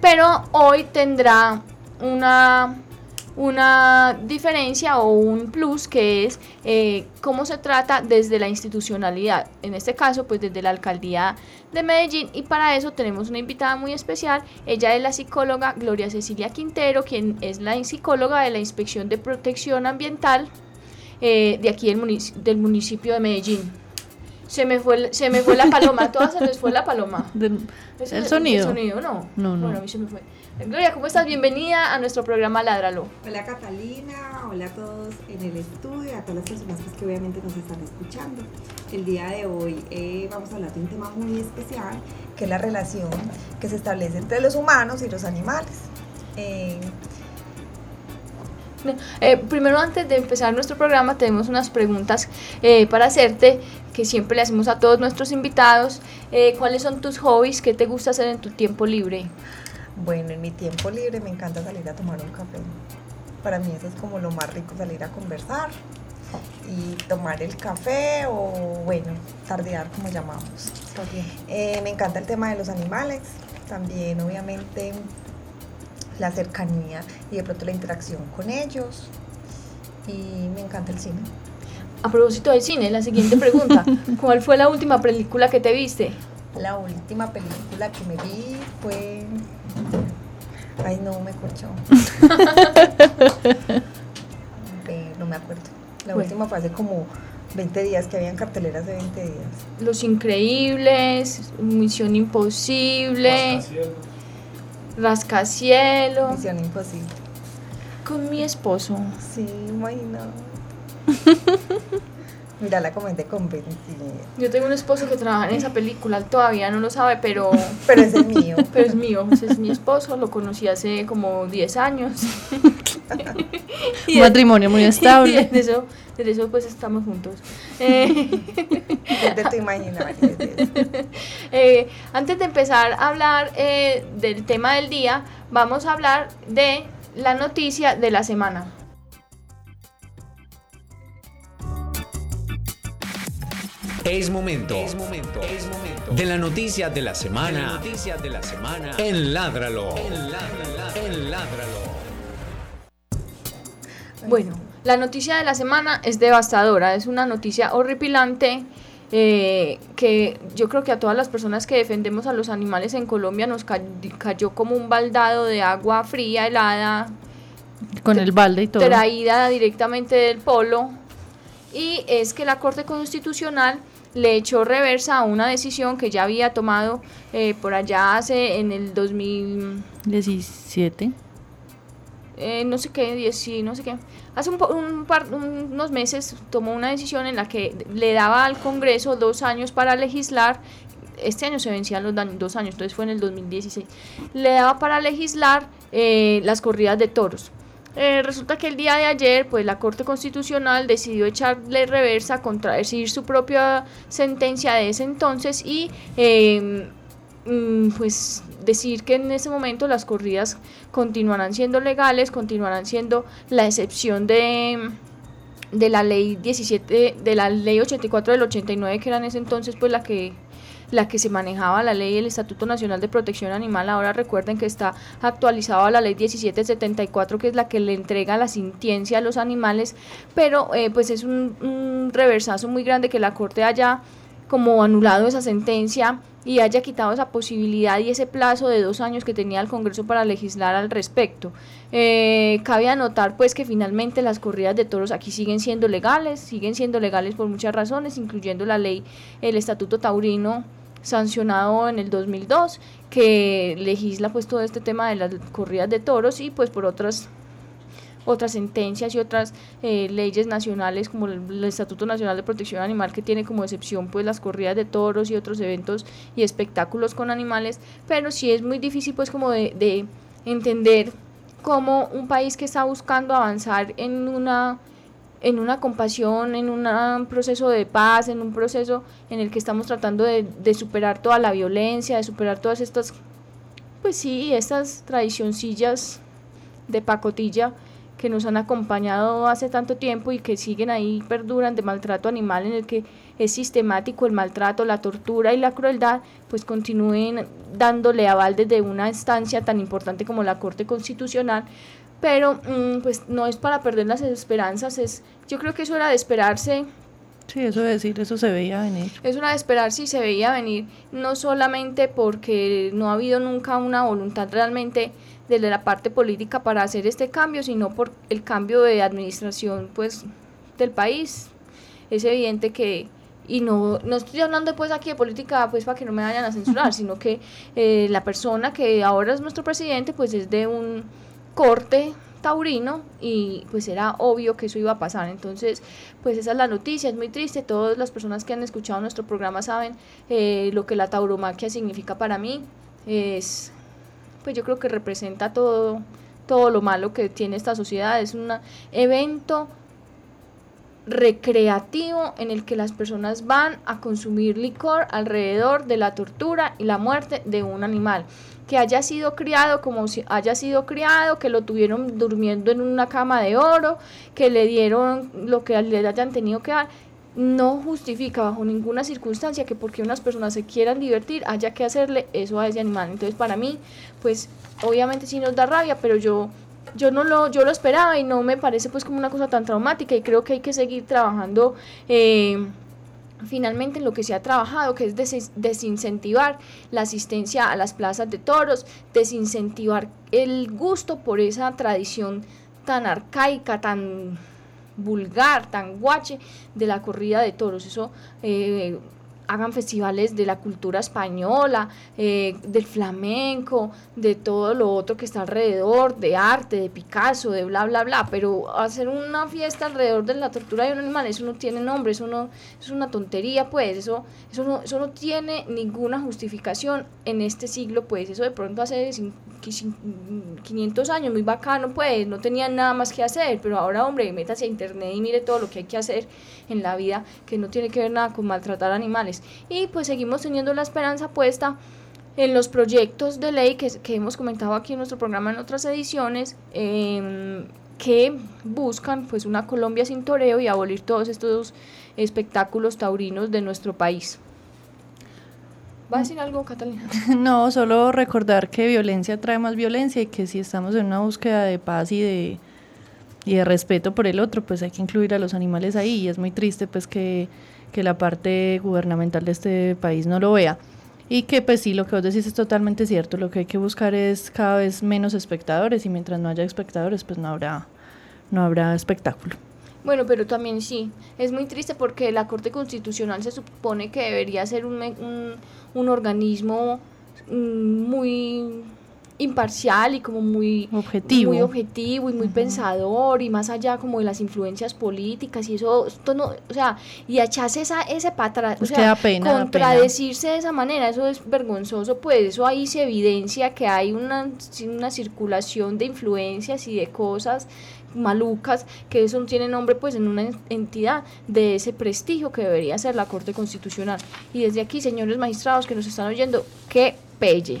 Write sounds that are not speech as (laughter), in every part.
pero hoy tendrá una, una diferencia o un plus que es eh, cómo se trata desde la institucionalidad, en este caso pues desde la alcaldía de Medellín. Y para eso tenemos una invitada muy especial, ella es la psicóloga Gloria Cecilia Quintero, quien es la psicóloga de la Inspección de Protección Ambiental eh, de aquí del, del municipio de Medellín. Se me fue, se me fue la paloma, todas se les fue la paloma. (laughs) el, sonido. El sonido, no. No, no. Bueno, a mí se me fue. Gloria, ¿cómo estás? Bienvenida a nuestro programa Ládralo. Hola Catalina, hola a todos en el estudio, a todas las personas pues, que obviamente nos están escuchando. El día de hoy eh, vamos a hablar de un tema muy especial, que es la relación que se establece entre los humanos y los animales. Eh, eh, primero, antes de empezar nuestro programa, tenemos unas preguntas eh, para hacerte que siempre le hacemos a todos nuestros invitados. Eh, ¿Cuáles son tus hobbies? ¿Qué te gusta hacer en tu tiempo libre? Bueno, en mi tiempo libre me encanta salir a tomar un café. Para mí eso es como lo más rico, salir a conversar y tomar el café o, bueno, tardear como llamamos. me encanta el tema de los animales, también obviamente la cercanía y de pronto la interacción con ellos. Y me encanta el cine. A propósito del cine, la siguiente pregunta. (laughs) ¿Cuál fue la última película que te viste? La última película que me vi fue... Ay, no, me corchó. (laughs) no me acuerdo. La última fue hace como 20 días, que habían carteleras de 20 días. Los Increíbles, Misión Imposible. Rascacielos. Misión imposible. Con mi esposo. Sí, imagino. Mira, la comenté con Yo tengo un esposo que trabaja en esa película, todavía no lo sabe, pero... (laughs) Pero es el mío. (laughs) Pero es mío, es mi esposo, lo conocí hace como 10 años. (laughs) Matrimonio muy estable. desde eso, desde eso pues estamos juntos. Eh, desde tu imaginación. Eh, antes de empezar a hablar eh, del tema del día, vamos a hablar de la noticia de la semana. Es momento, es momento, es momento de la noticia de la semana. De de la semana en Ládralo. En Ládralo. Bueno, la noticia de la semana es devastadora, es una noticia horripilante. Eh, que yo creo que a todas las personas que defendemos a los animales en Colombia nos cayó como un baldado de agua fría, helada. Con el balde y todo. Traída directamente del polo. Y es que la Corte Constitucional le echó reversa a una decisión que ya había tomado eh, por allá hace en el 2017. Eh, no sé qué, 10, no sé qué. Hace un, un par, unos meses tomó una decisión en la que le daba al Congreso dos años para legislar. Este año se vencían los dos años, entonces fue en el 2016. Le daba para legislar eh, las corridas de toros. Eh, resulta que el día de ayer, pues la Corte Constitucional decidió echarle reversa, contradecir su propia sentencia de ese entonces y mm, pues decir que en ese momento las corridas continuarán siendo legales, continuarán siendo la excepción de de la ley 17 de la ley 84 del 89 que era en ese entonces pues la que la que se manejaba la ley del Estatuto Nacional de Protección Animal, ahora recuerden que está actualizado a la ley 1774, que es la que le entrega la sintiencia a los animales, pero eh, pues es un, un reversazo muy grande que la Corte haya como anulado esa sentencia y haya quitado esa posibilidad y ese plazo de dos años que tenía el Congreso para legislar al respecto. Eh, cabe anotar pues que finalmente las corridas de toros aquí siguen siendo legales, siguen siendo legales por muchas razones, incluyendo la ley, el Estatuto Taurino sancionado en el 2002 que legisla pues todo este tema de las corridas de toros y pues por otras otras sentencias y otras eh, leyes nacionales como el, Estatuto Nacional de Protección Animal que tiene como excepción pues las corridas de toros y otros eventos y espectáculos con animales, pero sí es muy difícil pues como de, entender cómo un país que está buscando avanzar en una en una compasión, en un proceso de paz, en un proceso en el que estamos tratando de, de superar toda la violencia, de superar todas estas, pues sí, estas tradicioncillas de pacotilla que nos han acompañado hace tanto tiempo y que siguen ahí, perduran de maltrato animal en el que es sistemático el maltrato, la tortura y la crueldad, pues continúen dándole aval desde una instancia tan importante como la Corte Constitucional, pero mm, pues no es para perder las esperanzas, es yo creo que eso era de esperarse. Sí, eso de decir, eso se veía venir. Es una de esperarse y se veía venir, no solamente porque no ha habido nunca una voluntad realmente desde la parte política para hacer este cambio, sino por el cambio de administración pues del país. Es evidente que y no, no estoy hablando pues aquí de política pues para que no me vayan a censurar, (laughs) sino que eh, la persona que ahora es nuestro presidente pues es de un corte taurino y pues era obvio que eso iba a pasar. Entonces, pues esa es la noticia, es muy triste. Todas las personas que han escuchado nuestro programa saben eh, lo que la tauromaquia significa para mí. Es, pues yo creo que representa todo, todo lo malo que tiene esta sociedad. Es un evento recreativo en el que las personas van a consumir licor alrededor de la tortura y la muerte de un animal que haya sido criado como si haya sido criado, que lo tuvieron durmiendo en una cama de oro, que le dieron lo que le hayan tenido que dar, no justifica bajo ninguna circunstancia que porque unas personas se quieran divertir haya que hacerle eso a ese animal. Entonces para mí, pues obviamente sí nos da rabia, pero yo yo no lo yo lo esperaba y no me parece pues como una cosa tan traumática y creo que hay que seguir trabajando eh, finalmente lo que se ha trabajado, que es desincentivar la asistencia a las plazas de toros, desincentivar el gusto por esa tradición tan arcaica, tan vulgar, tan guache de la corrida de toros. Eso eh, hagan festivales de la cultura española, eh, del flamenco, de todo lo otro que está alrededor, de arte, de Picasso, de bla, bla, bla, pero hacer una fiesta alrededor de la tortura de un animal, eso no tiene nombre, eso no es una tontería, pues, eso, eso, no, eso no tiene ninguna justificación en este siglo, pues, eso de pronto hace 500 años, muy bacano, pues, no tenían nada más que hacer, pero ahora, hombre, métase a internet y mire todo lo que hay que hacer en la vida que no tiene que ver nada con maltratar animales. Y pues seguimos teniendo la esperanza puesta en los proyectos de ley que, hemos comentado aquí en nuestro programa en otras ediciones, em, que buscan pues una Colombia sin toreo y abolir todos estos espectáculos taurinos de nuestro país. ¿Va a decir algo, Catalina? (laughs) No, solo recordar que violencia trae más violencia y que si estamos en una búsqueda de paz y de, y de respeto por el otro, pues hay que incluir a los animales ahí y es muy triste pues que, que la parte gubernamental de este país no lo vea. Y que pues sí, lo que vos decís es totalmente cierto, lo que hay que buscar es cada vez menos espectadores y mientras no haya espectadores pues no habrá, no habrá espectáculo. Bueno, pero también sí, es muy triste porque la Corte Constitucional se supone que debería ser un, un, un organismo mm, muy imparcial y como muy objetivo, muy objetivo y muy pensador y más allá como de las influencias políticas y eso, esto no, o sea, y echarse esa, ese para o sea, contradecirse de esa manera, eso es vergonzoso, pues eso ahí se evidencia que hay una, una circulación de influencias y de cosas malucas, que eso tiene nombre pues en una entidad de ese prestigio que debería ser la Corte Constitucional. Y desde aquí, señores magistrados que nos están oyendo, qué pelle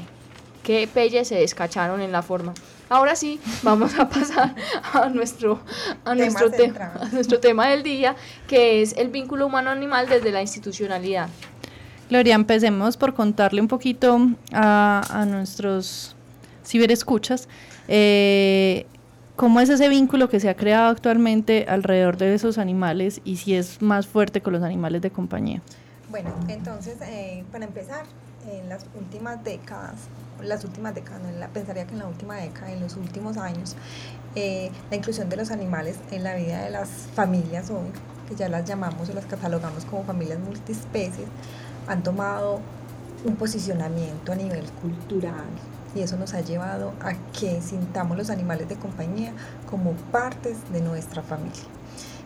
qué pelle se descacharon en la forma. Ahora sí, vamos a (laughs) pasar a nuestro, a nuestro, tema, a nuestro tema del día, que es el vínculo humano-animal desde la institucionalidad. Gloria, empecemos por contarle un poquito a, a nuestros ciberescuchas eh, cómo es ese vínculo que se ha creado actualmente alrededor de esos animales y si es más fuerte con los animales de compañía. Bueno, entonces, eh, para empezar, en las últimas décadas las últimas décadas, no, pensaría que en la última década, en los últimos años, eh, la inclusión de los animales en la vida de las familias hoy, que ya las llamamos o las catalogamos como familias multispecies, han tomado un posicionamiento a nivel cultural y eso nos ha llevado a que sintamos los animales de compañía como partes de nuestra familia.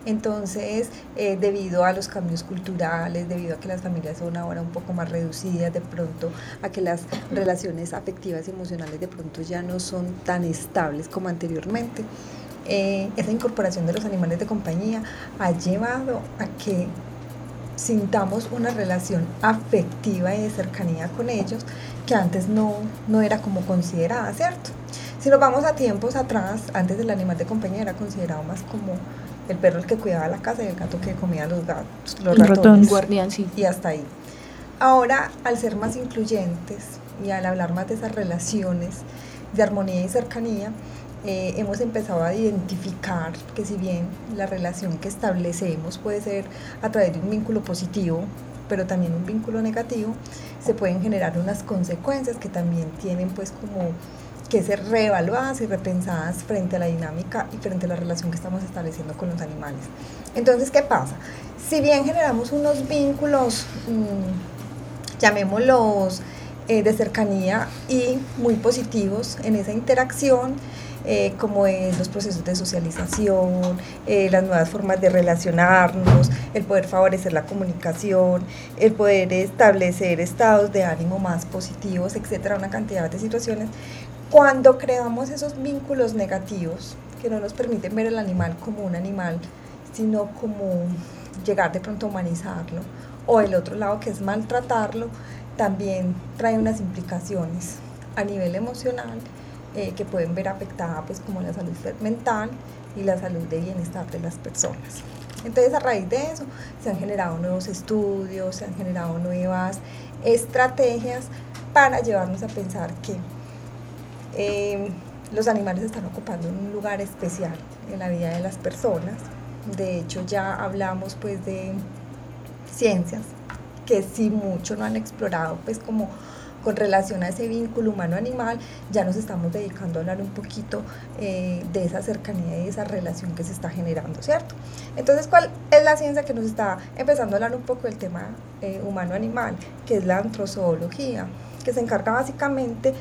Entonces, eh, debido a los cambios culturales, debido a que las familias son ahora un poco más reducidas, de pronto a que las relaciones afectivas y emocionales de pronto ya no son tan estables como anteriormente, eh, esa incorporación de los animales de compañía ha llevado a que sintamos una relación afectiva y de cercanía con ellos que antes no, no era como considerada, ¿cierto? Si nos vamos a tiempos atrás, antes el animal de compañía era considerado más como el perro el que cuidaba la casa y el gato que comía los gatos, los ratones. Guardián, sí. Y hasta ahí. Ahora, al ser más incluyentes y al hablar más de esas relaciones de armonía y cercanía, eh, hemos empezado a identificar que si bien la relación que establecemos puede ser a través de un vínculo positivo, pero también un vínculo negativo, se pueden generar unas consecuencias que también tienen pues como que ser reevaluadas y repensadas frente a la dinámica y frente a la relación que estamos estableciendo con los animales. Entonces, ¿qué pasa? Si bien generamos unos vínculos, mmm, llamémoslos eh, de cercanía y muy positivos en esa interacción, eh, como es los procesos de socialización, eh, las nuevas formas de relacionarnos, el poder favorecer la comunicación, el poder establecer estados de ánimo más positivos, etcétera, una cantidad de situaciones. Cuando creamos esos vínculos negativos que no nos permiten ver el animal como un animal, sino como llegar de pronto a humanizarlo, o el otro lado que es maltratarlo, también trae unas implicaciones a nivel emocional eh, que pueden ver afectada pues como la salud mental y la salud de bienestar de las personas. Entonces a raíz de eso se han generado nuevos estudios, se han generado nuevas estrategias para llevarnos a pensar que eh, los animales están ocupando un lugar especial en la vida de las personas. De hecho ya hablamos pues de ciencias que si mucho no han explorado pues como con relación a ese vínculo humano-animal, ya nos estamos dedicando a hablar un poquito eh, de esa cercanía y de esa relación que se está generando, ¿cierto? Entonces, ¿cuál es la ciencia que nos está empezando a hablar un poco del tema eh, humano-animal? Que es la antrozoología, que se encarga básicamente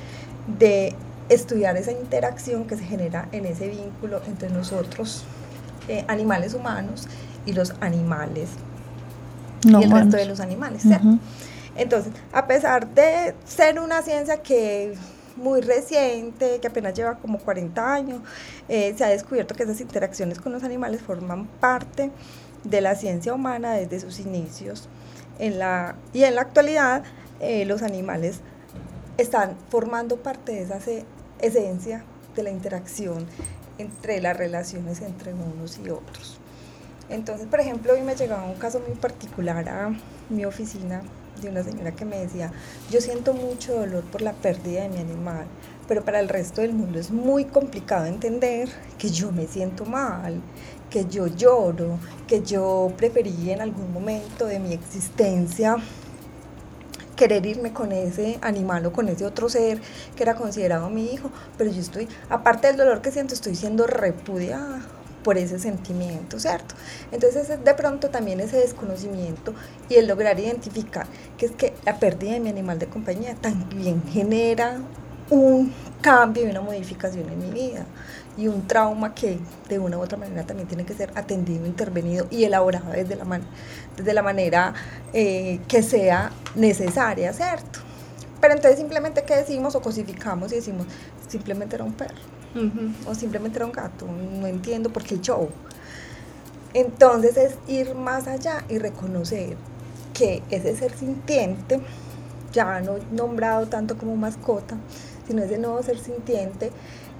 de estudiar esa interacción que se genera en ese vínculo entre nosotros, eh, animales humanos, y los animales y el resto de los animales. Entonces, a pesar de ser una ciencia que muy reciente, que apenas lleva como 40 años, eh, se ha descubierto que esas interacciones con los animales forman parte de la ciencia humana desde sus inicios. En la, y en la actualidad, eh, los animales están formando parte de esa esencia de la interacción entre las relaciones entre unos y otros. Entonces, por ejemplo, hoy me llegaba un caso muy particular a mi oficina de una señora que me decía, yo siento mucho dolor por la pérdida de mi animal, pero para el resto del mundo es muy complicado entender que yo me siento mal, que yo lloro, que yo preferí en algún momento de mi existencia querer irme con ese animal o con ese otro ser que era considerado mi hijo, pero yo estoy, aparte del dolor que siento, estoy siendo repudiada por ese sentimiento, ¿cierto? Entonces de pronto también ese desconocimiento y el lograr identificar que es que la pérdida de mi animal de compañía también genera un cambio y una modificación en mi vida y un trauma que de una u otra manera también tiene que ser atendido, intervenido y elaborado desde la, man desde la manera eh, que sea necesaria, ¿cierto? Pero entonces simplemente ¿qué decimos o cosificamos y decimos simplemente era un perro o simplemente era un gato, no entiendo por qué el show. Entonces es ir más allá y reconocer que ese ser sintiente, ya no nombrado tanto como mascota, sino ese nuevo ser sintiente,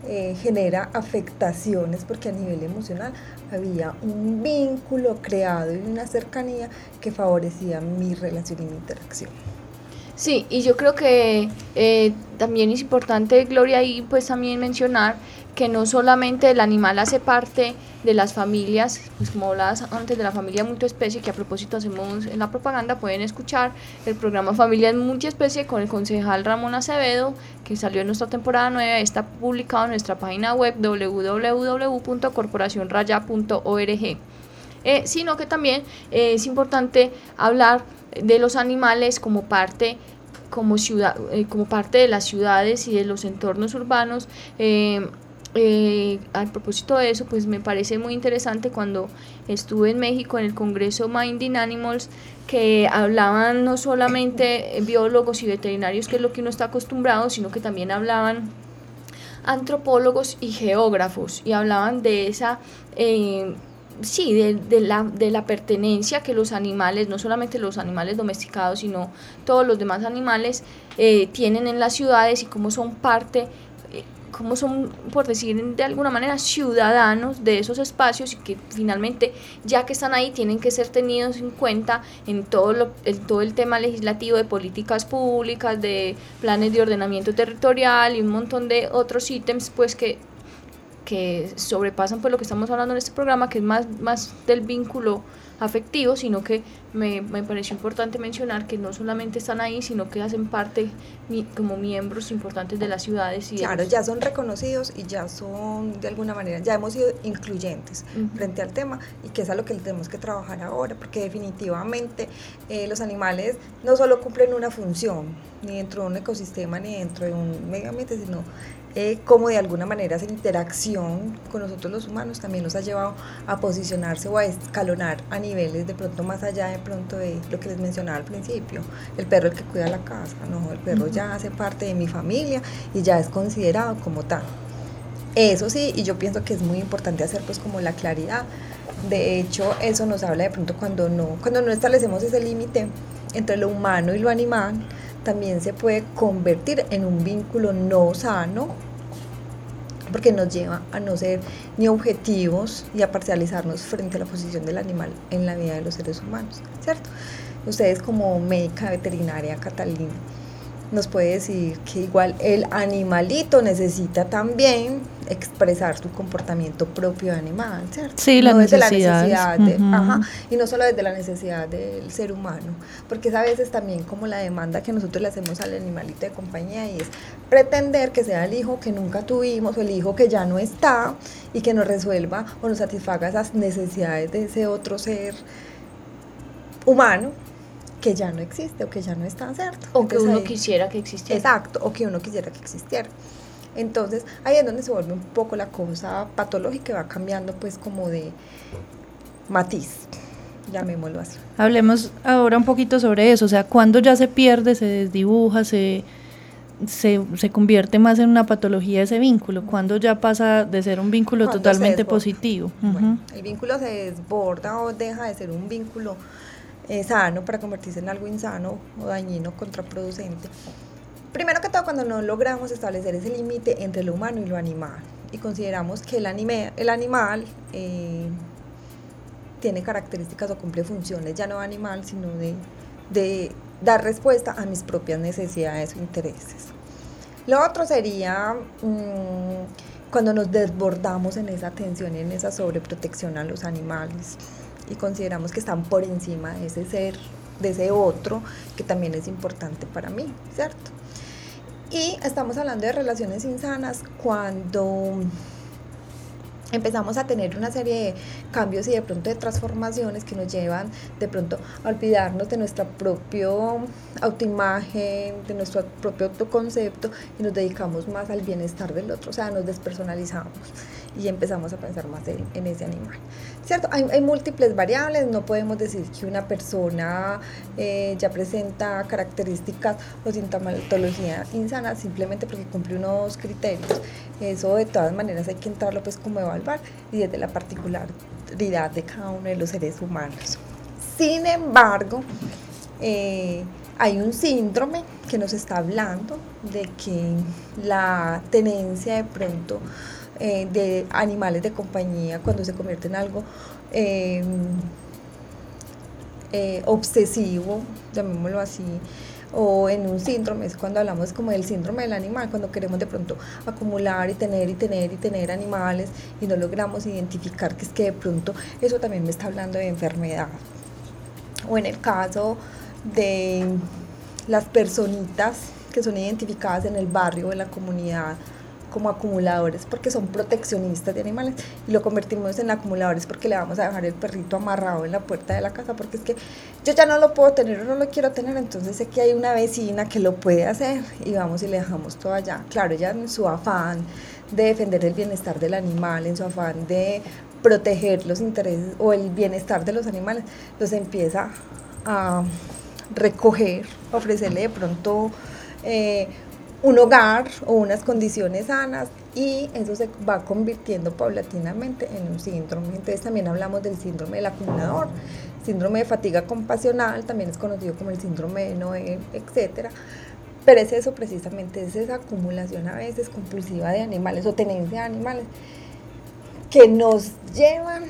eh, genera afectaciones porque a nivel emocional había un vínculo creado y una cercanía que favorecía mi relación y mi interacción. Sí, y yo creo que eh, también es importante, Gloria, y pues también mencionar que no solamente el animal hace parte de las familias, pues como hablabas antes de la familia multiespecie, que a propósito hacemos en la propaganda, pueden escuchar el programa Familias Multiespecie con el concejal Ramón Acevedo, que salió en nuestra temporada 9, está publicado en nuestra página web www.corporacionraya.org. Eh, sino que también eh, es importante hablar de los animales como parte como ciudad eh, como parte de las ciudades y de los entornos urbanos eh, eh, a propósito de eso, pues me parece muy interesante cuando estuve en México en el Congreso Minding Animals, que hablaban no solamente biólogos y veterinarios, que es lo que uno está acostumbrado, sino que también hablaban antropólogos y geógrafos y hablaban de esa eh, sí, de, la, de la pertenencia que los animales, no solamente los animales domesticados, sino todos los demás animales eh, tienen en las ciudades y cómo son parte cómo son, por decir de alguna manera, ciudadanos de esos espacios y que finalmente, ya que están ahí, tienen que ser tenidos en cuenta en todo, lo, en todo el tema legislativo de políticas públicas, de planes de ordenamiento territorial y un montón de otros ítems, pues que que sobrepasan pues lo que estamos hablando en este programa, que es más, más del vínculo afectivo, sino que me, me pareció importante mencionar que no solamente están ahí, sino que hacen parte como miembros importantes de las ciudades. Y claro, ya son reconocidos y ya son de alguna manera, ya hemos sido incluyentes frente al tema y que es a lo que tenemos que trabajar ahora, porque definitivamente eh, los animales no solo cumplen una función, ni dentro de un ecosistema, ni dentro de un medio ambiente, sino eh, como de alguna manera esa interacción con nosotros los humanos también nos ha llevado a posicionarse o a escalonar a niveles de pronto más allá de pronto de lo que les mencionaba al principio, el perro el que cuida la casa, no, el perro ya hace parte de mi familia y ya es considerado como tal. Eso sí, y yo pienso que es muy importante hacer pues como la claridad. De hecho, eso nos habla de pronto cuando no, cuando no establecemos ese límite entre lo humano y lo animal, también se puede convertir en un vínculo no sano porque nos lleva a no ser ni objetivos y a parcializarnos frente a la posición del animal en la vida de los seres humanos, ¿cierto? Ustedes como médica veterinaria Catalina, nos puede decir que igual el animalito necesita también expresar su comportamiento propio de animal, ¿cierto? Sí, la necesidad de, ajá, y no solo desde la necesidad del ser humano, porque es a veces también como la demanda que nosotros le hacemos al animalito de compañía y es pretender que sea el hijo que nunca tuvimos o el hijo que ya no está y que nos resuelva o nos satisfaga esas necesidades de ese otro ser humano que ya no existe o que ya no está, ¿cierto? O que uno quisiera que existiera. Exacto, o que uno quisiera que existiera. Entonces, ahí es donde se vuelve un poco la cosa patológica y va cambiando pues como de matiz, llamémoslo así. Hablemos ahora un poquito sobre eso, o sea, cuando ya se pierde, se desdibuja, se, se, se convierte más en una patología ese vínculo, cuando ya pasa de ser un vínculo totalmente positivo. el vínculo se desborda o deja de ser un vínculo eh, sano para convertirse en algo insano o dañino, contraproducente. Primero que todo, cuando no logramos establecer ese límite entre lo humano y lo animal y consideramos que el, anime, el animal eh, tiene características o cumple funciones ya no animal, sino de, de dar respuesta a mis propias necesidades o intereses. Lo otro sería mm, cuando nos desbordamos en esa atención y en esa sobreprotección a los animales y consideramos que están por encima de ese ser, de ese otro, que también es importante para mí, ¿cierto? Y estamos hablando de relaciones insanas cuando empezamos a tener una serie de cambios y de pronto de transformaciones que nos llevan de pronto a olvidarnos de nuestra propia autoimagen, de nuestro propio autoconcepto y nos dedicamos más al bienestar del otro, o sea, nos despersonalizamos y empezamos a pensar más en, ese animal. ¿Cierto? Hay, múltiples variables, no podemos decir que una persona eh, ya presenta características o sintomatología insana simplemente porque cumple unos criterios. Eso de todas maneras hay que entrarlo pues como evaluar y desde la particularidad de cada uno de los seres humanos. Sin embargo, eh, hay un síndrome que nos está hablando de que la tenencia de pronto eh, de animales de compañía cuando se convierte en algo eh, obsesivo, llamémoslo así, o en un síndrome, es cuando hablamos como del síndrome del animal, cuando queremos de pronto acumular y tener y tener y tener animales y no logramos identificar que es que de pronto eso también me está hablando de enfermedad. O en el caso de las personitas que son identificadas en el barrio, en la comunidad, como acumuladores porque son proteccionistas de animales y lo convertimos en acumuladores porque le vamos a dejar el perrito amarrado en la puerta de la casa porque es que yo ya no lo puedo tener o no lo quiero tener, entonces sé que hay una vecina que lo puede hacer y vamos y le dejamos todo allá. Claro, ella en su afán de defender el bienestar del animal, en su afán de proteger los intereses o el bienestar de los animales, los empieza a recoger, ofrecerle de pronto eh, un hogar o unas condiciones sanas y eso se va convirtiendo paulatinamente en un síndrome. Entonces también hablamos del síndrome del acumulador, síndrome de fatiga compasional, también es conocido como el síndrome de Noé, etcétera. Pero es eso precisamente, es esa acumulación a veces compulsiva de animales o tenencia de animales que nos llevan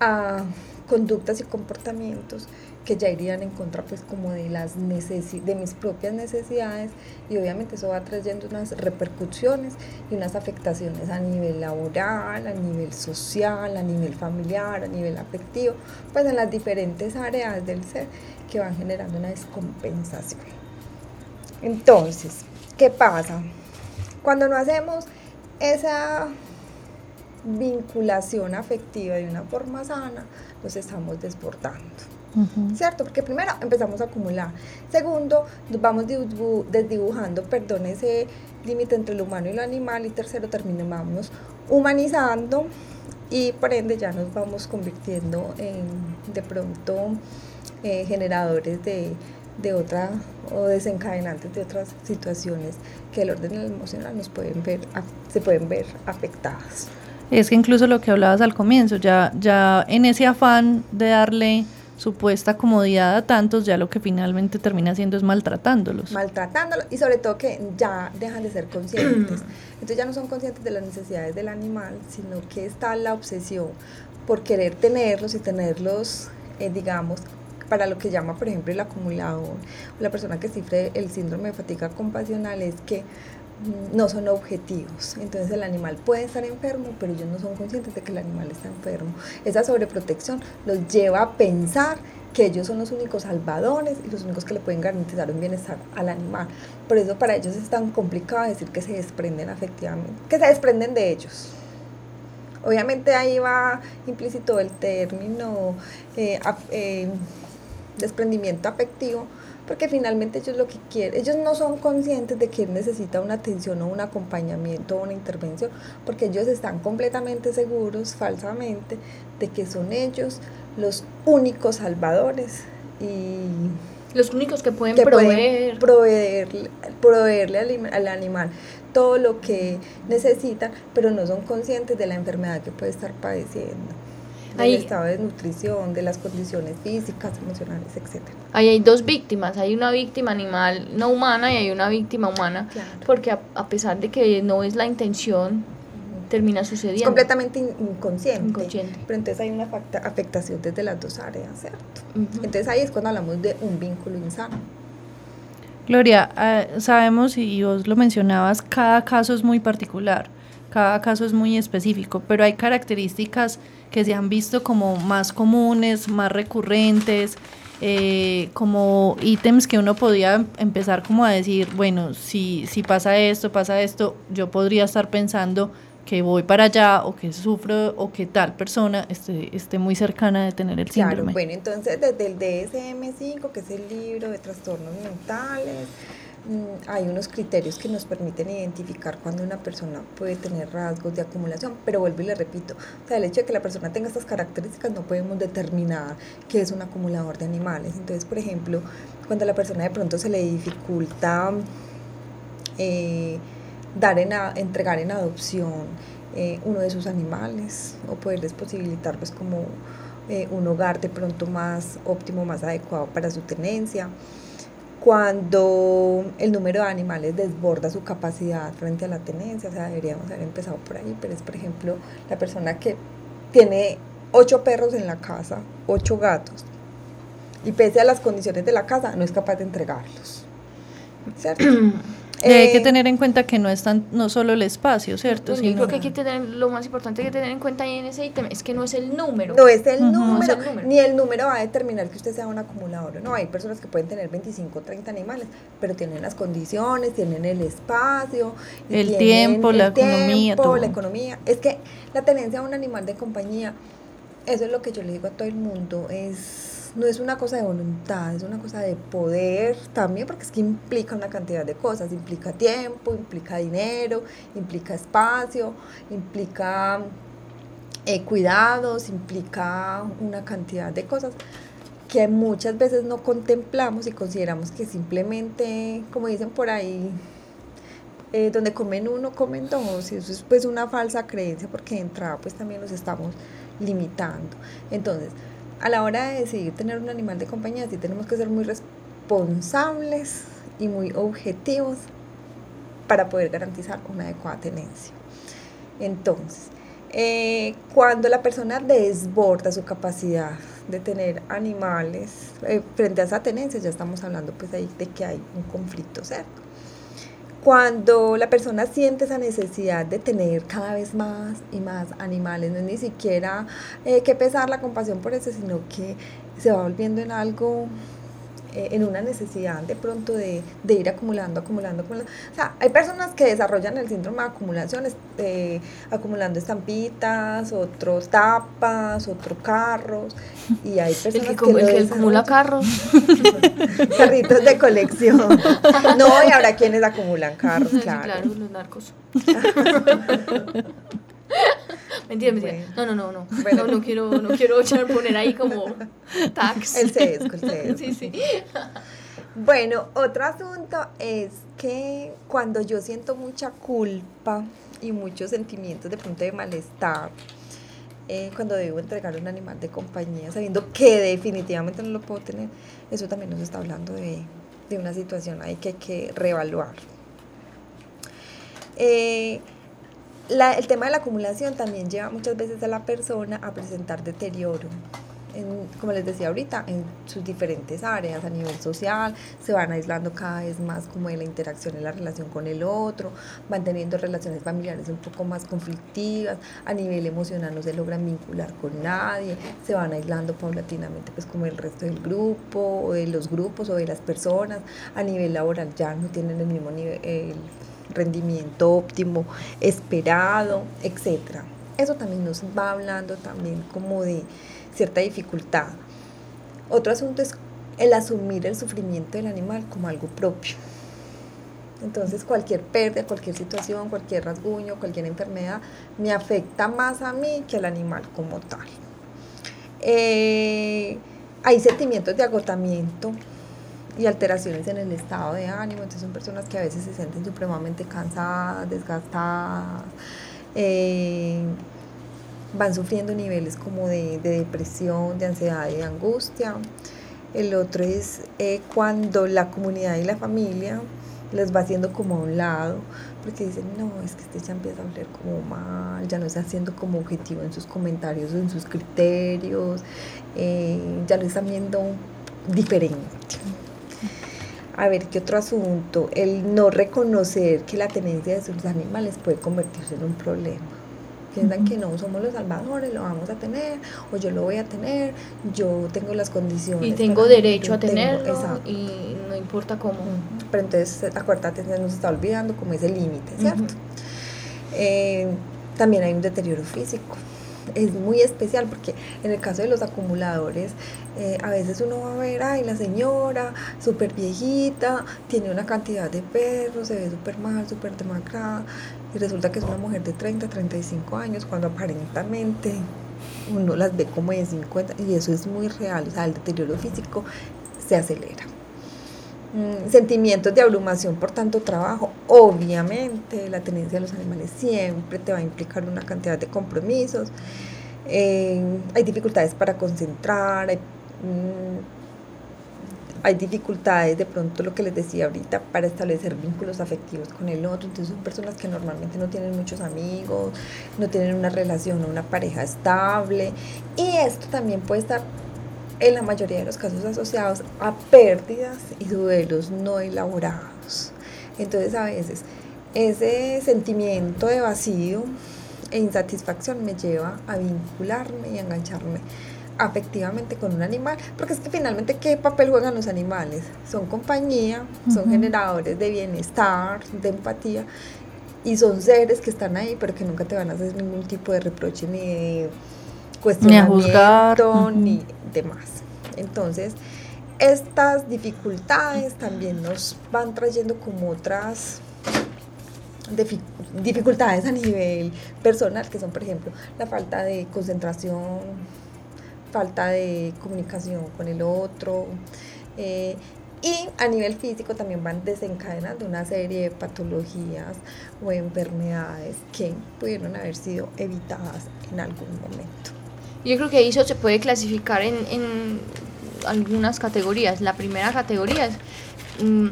a conductas y comportamientos que ya irían en contra pues como de las de mis propias necesidades y obviamente eso va trayendo unas repercusiones y unas afectaciones a nivel laboral, a nivel social, a nivel familiar, a nivel afectivo, pues en las diferentes áreas del ser que van generando una descompensación. Entonces, ¿qué pasa? Cuando no hacemos esa vinculación afectiva de una forma sana, nos estamos desbordando. ¿Cierto? Porque primero empezamos a acumular. Segundo, nos vamos desdibujando, perdón, ese límite entre lo humano y lo animal. Y tercero, terminamos humanizando y por ende ya nos vamos convirtiendo en de pronto eh, generadores de, de otra o desencadenantes de otras situaciones que el orden emocional nos pueden ver, se pueden ver afectadas. Es que incluso lo que hablabas al comienzo, ya, ya en ese afán de darle supuesta comodidad a tantos, ya lo que finalmente termina haciendo es maltratándolos. Maltratándolos y sobre todo que ya dejan de ser conscientes. (clears throat) Entonces ya no son conscientes de las necesidades del animal, sino que está la obsesión por querer tenerlos y tenerlos, eh, digamos, para lo que llama, por ejemplo, el acumulador, la persona que sufre el síndrome de fatiga compasional, es que no son objetivos. Entonces el animal puede estar enfermo, pero ellos no son conscientes de que el animal está enfermo. Esa sobreprotección los lleva a pensar que ellos son los únicos salvadores y los únicos que le pueden garantizar un bienestar al animal. Por eso para ellos es tan complicado decir que se desprenden afectivamente, que se desprenden de ellos. Obviamente ahí va implícito el término eh, eh, desprendimiento afectivo, porque finalmente ellos lo que quieren, ellos no son conscientes de que él necesita una atención o un acompañamiento o una intervención, porque ellos están completamente seguros, falsamente, de que son ellos los únicos salvadores y los únicos que pueden proveer. proveerle al, animal todo lo que necesitan, pero no son conscientes de la enfermedad que puede estar padeciendo del estado de nutrición, de las condiciones físicas, emocionales, etc. Ahí hay dos víctimas, hay una víctima animal no humana y hay una víctima humana, porque a, pesar de que no es la intención, termina sucediendo. Es completamente inconsciente, inconsciente, Pero entonces hay una afectación desde las dos áreas, ¿cierto? Entonces ahí es cuando hablamos de un vínculo insano. Gloria, uh, sabemos y vos lo mencionabas, cada caso es muy particular, cada caso es muy específico, pero hay características que se han visto como más comunes, más recurrentes, eh, como ítems que uno podía empezar como a decir, bueno, si, si pasa esto, pasa esto, yo podría estar pensando que voy para allá o que sufro o que tal persona esté, esté muy cercana de tener el síndrome. Claro, bueno, entonces desde el DSM-5, que es el libro de trastornos mentales, hay unos criterios que nos permiten identificar cuando una persona puede tener rasgos de acumulación, pero vuelvo y le repito, o sea, el hecho de que la persona tenga estas características no podemos determinar que es un acumulador de animales. Entonces, por ejemplo, cuando a la persona de pronto se le dificulta eh, dar en entregar en adopción eh, uno de sus animales o poderles posibilitar pues como eh, un hogar de pronto más óptimo, más adecuado para su tenencia cuando el número de animales desborda su capacidad frente a la tenencia, o sea, deberíamos haber empezado por ahí, pero es, por ejemplo, la persona que tiene ocho perros en la casa, ocho gatos, y pese a las condiciones de la casa, no es capaz de entregarlos. ¿Cierto? (clears throat) Y hay que Eh, tener en cuenta que no es tan, no solo el espacio, ¿cierto? Yo creo que hay que tener, lo más importante que tener en cuenta ahí en ese ítem es que no es el número. No es el número, No es el número. ni el número va a determinar que usted sea un acumulador no. Hay personas que pueden tener 25 o 30 animales, pero tienen las condiciones, tienen el espacio, El tiempo, la economía, todo. la economía. Es que la tenencia a un animal de compañía, eso es lo que yo le digo a todo el mundo, es no es una cosa de voluntad, es una cosa de poder también, porque es que implica una cantidad de cosas, implica tiempo, implica dinero, implica espacio, implica eh, cuidados, implica una cantidad de cosas que muchas veces no contemplamos y consideramos que simplemente, como dicen por ahí, eh, donde comen uno, comen dos, y eso es pues una falsa creencia porque de entrada pues también nos estamos limitando. Entonces, a la hora de decidir tener un animal de compañía, sí tenemos que ser muy responsables y muy objetivos para poder garantizar una adecuada tenencia. Entonces, eh, cuando la persona desborda su capacidad de tener animales eh, frente a esa tenencia, ya estamos hablando pues ahí de que hay un conflicto, ¿cierto? Cuando la persona siente esa necesidad de tener cada vez más y más animales, no es ni siquiera eh, que pesar la compasión por eso, sino que se va volviendo en algo eh, en una necesidad de pronto de, de ir acumulando, acumulando, acumulando. O sea, hay personas que desarrollan el síndrome de acumulación, eh, acumulando estampitas, otros tapas, otros carros, y hay personas que, que, como- lo el que acumula carros. (laughs) carritos de colección. No, y habrá quienes acumulan carros, Sí, claro. claro, los narcos. (laughs) mentira, mentira. Bueno. No, no, no, no. Bueno. (laughs) No, no quiero, no quiero poner ahí como tax. (laughs) El sesgo, el sesgo. Sí, sí. Bueno, otro asunto es que cuando yo siento mucha culpa y muchos sentimientos de pronto de malestar, eh, cuando debo entregar un animal de compañía, sabiendo que definitivamente no lo puedo tener, eso también nos está hablando de, de una situación ahí que hay que reevaluar. Eh, la- el tema de la acumulación también lleva muchas veces a la persona a presentar deterioro. En, como les decía ahorita, en sus diferentes áreas, a nivel social, se van aislando cada vez más como de la interacción en la relación con el otro, van teniendo relaciones familiares un poco más conflictivas, a nivel emocional no se logran vincular con nadie, se van aislando paulatinamente pues como el resto del grupo, o de los grupos o de las personas, a nivel laboral ya no tienen el mismo nivel, el rendimiento óptimo esperado, etcétera. Eso también nos va hablando también como de cierta dificultad. Otro asunto es el asumir el sufrimiento del animal como algo propio. Entonces cualquier pérdida, cualquier situación, cualquier rasguño, cualquier enfermedad me afecta más a mí que al animal como tal. Eh, hay sentimientos de agotamiento y alteraciones en el estado de ánimo, entonces son personas que a veces se sienten supremamente cansadas, desgastadas, eh, van sufriendo niveles como de, de depresión, de ansiedad y de angustia. El otro es eh, cuando la comunidad y la familia les va haciendo como a un lado, porque dicen, no, es que este ya empieza a hablar como mal, ya no está siendo como objetivo en sus comentarios o en sus criterios, eh, ya lo están viendo diferente. A ver, ¿qué otro asunto? El no reconocer que la tenencia de sus animales puede convertirse en un problema. Piensan que no somos los salvadores, lo vamos a tener, o yo lo voy a tener, yo tengo las condiciones. Y tengo derecho a tenerlo exacto. y no importa cómo. Pero entonces, acuérdate, nos está olvidando como ese límite, ¿cierto? Eh, también hay un deterioro físico. Es muy especial porque en el caso de los acumuladores, eh, a veces uno va a ver, ay, la señora, súper viejita, tiene una cantidad de perros, se ve súper mal, súper demacrada, y resulta que es una mujer de 30, 35 años, cuando aparentemente uno las ve como de 50, y eso es muy real, o sea, el deterioro físico se acelera. Mm, sentimientos de abrumación por tanto trabajo. Obviamente, la tenencia de los animales siempre te va a implicar una cantidad de compromisos. Eh, hay dificultades para concentrar, hay, mm, hay dificultades de pronto, lo que les decía ahorita, para establecer vínculos afectivos con el otro. Entonces, son personas que normalmente no tienen muchos amigos, no tienen una relación o una pareja estable. Y esto también puede estar en la mayoría de los casos asociados a pérdidas y duelos no elaborados. Entonces a veces ese sentimiento de vacío e insatisfacción me lleva a vincularme y a engancharme afectivamente con un animal, porque es que finalmente, ¿qué papel juegan los animales? Son compañía, son generadores de bienestar, de empatía, y son seres que están ahí, pero que nunca te van a hacer ningún tipo de reproche ni de cuestionamiento, ni, demás. Entonces, estas dificultades también nos van trayendo como otras dificultades a nivel personal, que son, por ejemplo, la falta de concentración, falta de comunicación con el otro. Eh, y a nivel físico también van desencadenando una serie de patologías o enfermedades que pudieron haber sido evitadas en algún momento. Yo creo que eso se puede clasificar en, en algunas categorías. La primera categoría es... Mm,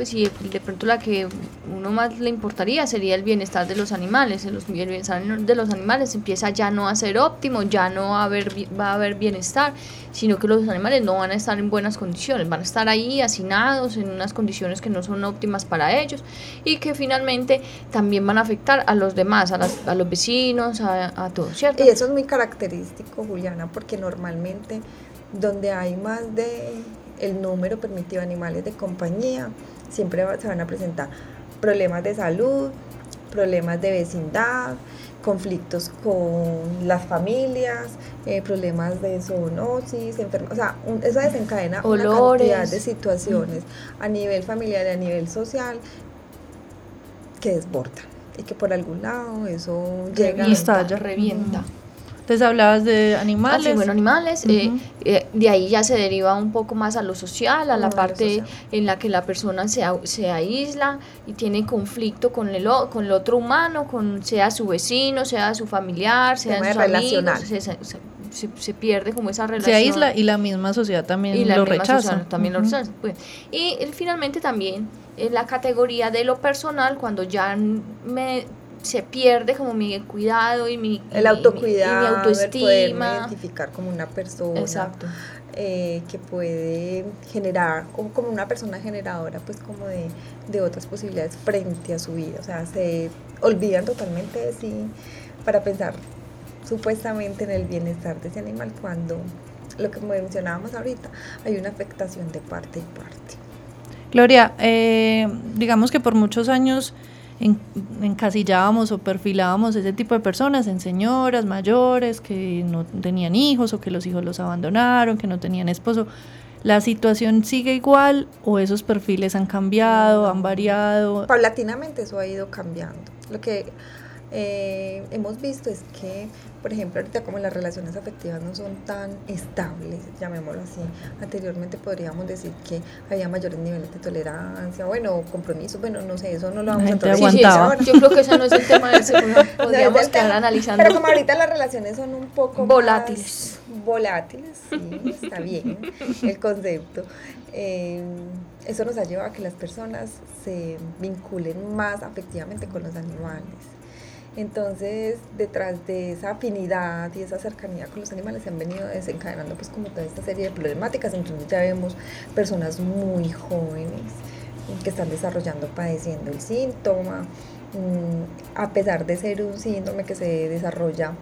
pues sí, de pronto la que uno más le importaría sería el bienestar de los animales. El, bienestar de los animales empieza ya no a ser óptimo, ya no va a, haber, va a haber bienestar, sino que los animales no van a estar en buenas condiciones, van a estar ahí hacinados en unas condiciones que no son óptimas para ellos y que finalmente también van a afectar a los demás, a, a los vecinos, a, a ¿cierto? Y eso es muy característico, Juliana, porque normalmente donde hay más de el número permitido de animales de compañía, siempre se van a presentar problemas de salud, problemas de vecindad, conflictos con las familias, eh, problemas de zoonosis, enfermedades, o sea, eso desencadena una cantidad de situaciones a nivel familiar y a nivel social que desbordan y que por algún lado eso llega y estalla, revienta. Entonces hablabas de animales. Ah, bueno, animales. Eh, eh, de ahí ya se deriva un poco más a lo social, a la parte en la que la persona se, se aísla y tiene conflicto con el, con el otro humano, con sea su vecino, sea su familiar, sea su amigo, se, se, pierde como esa relación. Se aísla y la misma sociedad también y la lo rechaza. también lo rechaza. Pues. Y finalmente también en la categoría de lo personal, cuando ya me se pierde como mi cuidado y mi, el autocuidado, mi, autoestima. identificar como una persona. Eh, que puede generar, como, como una persona generadora, pues como de, de, otras posibilidades frente a su vida. O sea, se olvidan totalmente de sí para pensar supuestamente en el bienestar de ese animal cuando, lo que mencionábamos ahorita, hay una afectación de parte y parte. Gloria, eh, digamos que por muchos años encasillábamos o perfilábamos ese tipo de personas en señoras mayores que no tenían hijos o que los hijos los abandonaron, que no tenían esposo. ¿La situación sigue igual o esos perfiles han cambiado, han variado? Paulatinamente eso ha ido cambiando. Lo que eh, hemos visto es que por ejemplo, ahorita como las relaciones afectivas no son tan estables, llamémoslo así, anteriormente podríamos decir que había mayores niveles de tolerancia, bueno, compromiso, bueno, no sé, eso no lo vamos a tratar. yo creo que eso no es el tema del (laughs) segundo, podríamos estar analizando. Pero como ahorita las relaciones son un poco volátiles. volátiles, sí, está bien el concepto. Eh, eso nos ha llevado a que las personas se vinculen más afectivamente con los animales entonces, detrás de esa afinidad y esa cercanía con los animales se han venido desencadenando pues como toda esta serie de problemáticas. Entonces ya vemos personas muy jóvenes que están desarrollando, padeciendo el síntoma, mm, a pesar de ser un síndrome que se desarrolla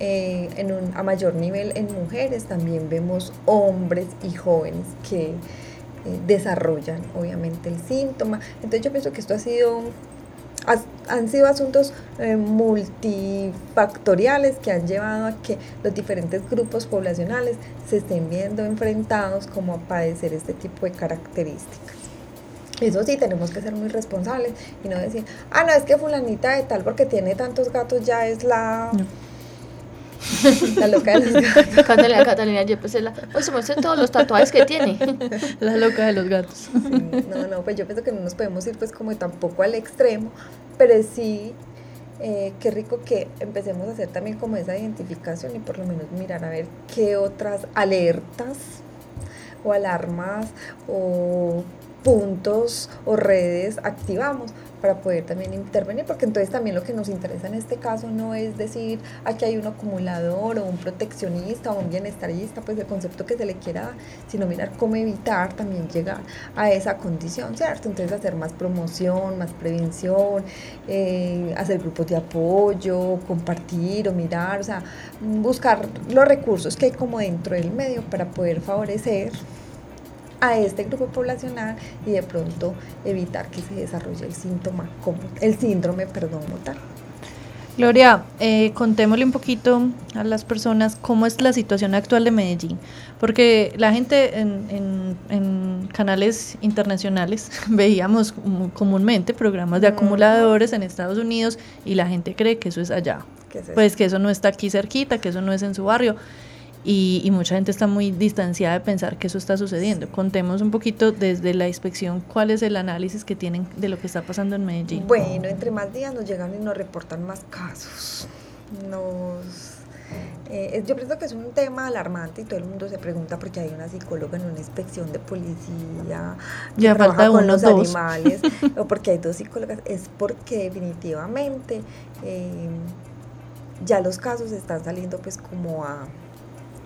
eh, en un, a mayor nivel en mujeres, también vemos hombres y jóvenes que eh, desarrollan obviamente el síntoma. Entonces yo pienso que esto ha sido han sido asuntos eh, multifactoriales que han llevado a que los diferentes grupos poblacionales se estén viendo enfrentados como a padecer este tipo de características. Eso sí, tenemos que ser muy responsables y no decir, ah, no, es que fulanita de tal porque tiene tantos gatos ya es la... (laughs) La loca de los gatos. Catalina, Catalina Yepes la. Pues se muestra todos los tatuajes que tiene. La loca de los gatos. no, no, pues yo pienso que no nos podemos ir pues como tampoco al extremo, pero sí, eh, qué rico que empecemos a hacer también como esa identificación y por lo menos mirar a ver qué otras alertas o alarmas o puntos o redes activamos para poder también intervenir, porque entonces también lo que nos interesa en este caso no es decir aquí hay un acumulador o un proteccionista o un bienestarista, pues el concepto que se le quiera dar, sino mirar cómo evitar también llegar a esa condición, ¿cierto? Entonces hacer más promoción, más prevención, eh, hacer grupos de apoyo, compartir o mirar, o sea, buscar los recursos que hay como dentro del medio para poder favorecer a este grupo poblacional y de pronto evitar que se desarrolle el síntoma como el síndrome, perdón, tal. Gloria, eh, contémosle un poquito a las personas cómo es la situación actual de Medellín, porque la gente en, en, canales internacionales (laughs) veíamos comúnmente programas de acumuladores en Estados Unidos y la gente cree que eso es allá, pues que eso no está aquí cerquita, que eso no es en su barrio y, mucha gente está muy distanciada de pensar que eso está sucediendo. Contemos un poquito desde la inspección cuál es el análisis que tienen de lo que está pasando en Medellín. Bueno, entre más días nos llegan y nos reportan más casos. Nos eh, yo pienso que es un tema alarmante y todo el mundo se pregunta por qué hay una psicóloga en una inspección de policía que ya trabaja con los animales (laughs) o porque hay dos psicólogas. Es porque definitivamente eh, ya los casos están saliendo pues como a